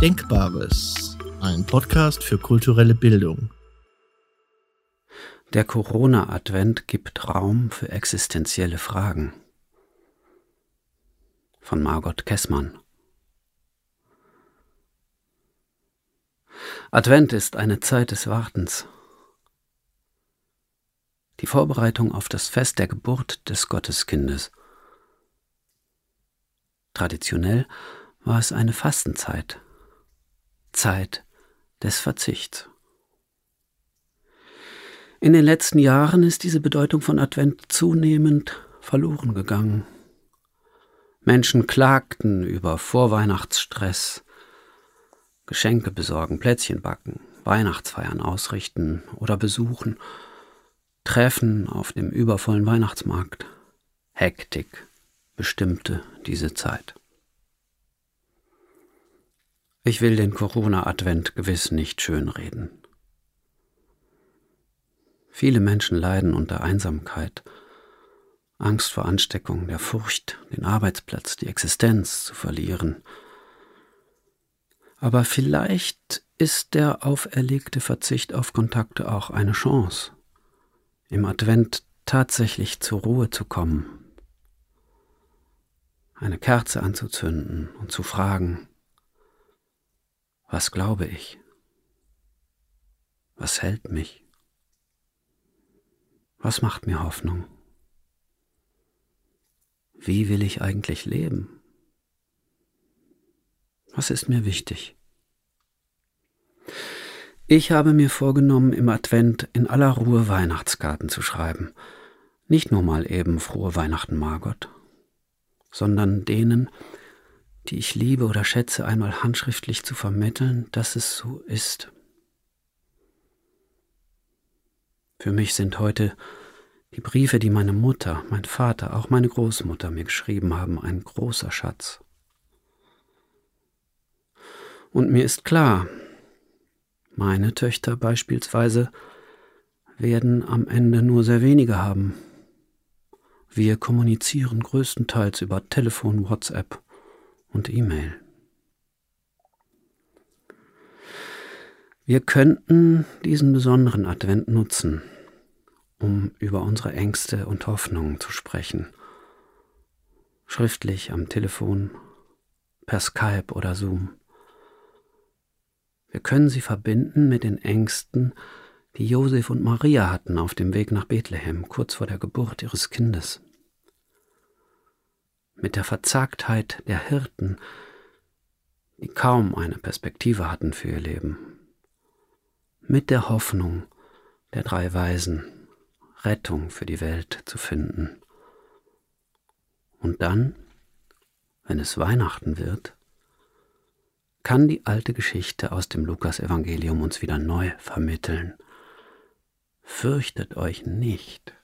Denkbares, ein Podcast für kulturelle Bildung. Der Corona-Advent gibt Raum für existenzielle Fragen. Von Margot Kessmann. Advent ist eine Zeit des Wartens. Die Vorbereitung auf das Fest der Geburt des Gotteskindes. Traditionell war es eine Fastenzeit, Zeit des Verzichts. In den letzten Jahren ist diese Bedeutung von Advent zunehmend verloren gegangen. Menschen klagten über Vorweihnachtsstress, Geschenke besorgen, Plätzchen backen, Weihnachtsfeiern ausrichten oder besuchen, Treffen auf dem übervollen Weihnachtsmarkt. Hektik bestimmte diese Zeit. Ich will den Corona-Advent gewiss nicht schönreden. Viele Menschen leiden unter Einsamkeit, Angst vor Ansteckung, der Furcht, den Arbeitsplatz, die Existenz zu verlieren. Aber vielleicht ist der auferlegte Verzicht auf Kontakte auch eine Chance, im Advent tatsächlich zur Ruhe zu kommen, eine Kerze anzuzünden und zu fragen, was glaube ich? Was hält mich? Was macht mir Hoffnung? Wie will ich eigentlich leben? Was ist mir wichtig? Ich habe mir vorgenommen, im Advent in aller Ruhe Weihnachtskarten zu schreiben. Nicht nur mal eben frohe Weihnachten, Margot, sondern denen, die ich liebe oder schätze, einmal handschriftlich zu vermitteln, dass es so ist. Für mich sind heute die Briefe, die meine Mutter, mein Vater, auch meine Großmutter mir geschrieben haben, ein großer Schatz. Und mir ist klar, meine Töchter beispielsweise werden am Ende nur sehr wenige haben. Wir kommunizieren größtenteils über Telefon, WhatsApp und E-Mail. Wir könnten diesen besonderen Advent nutzen, um über unsere Ängste und Hoffnungen zu sprechen. Schriftlich am Telefon, per Skype oder Zoom. Wir können sie verbinden mit den Ängsten, die Josef und Maria hatten auf dem Weg nach Bethlehem kurz vor der Geburt ihres Kindes mit der Verzagtheit der Hirten, die kaum eine Perspektive hatten für ihr Leben, mit der Hoffnung der drei Weisen, Rettung für die Welt zu finden. Und dann, wenn es Weihnachten wird, kann die alte Geschichte aus dem Lukasevangelium uns wieder neu vermitteln. Fürchtet euch nicht.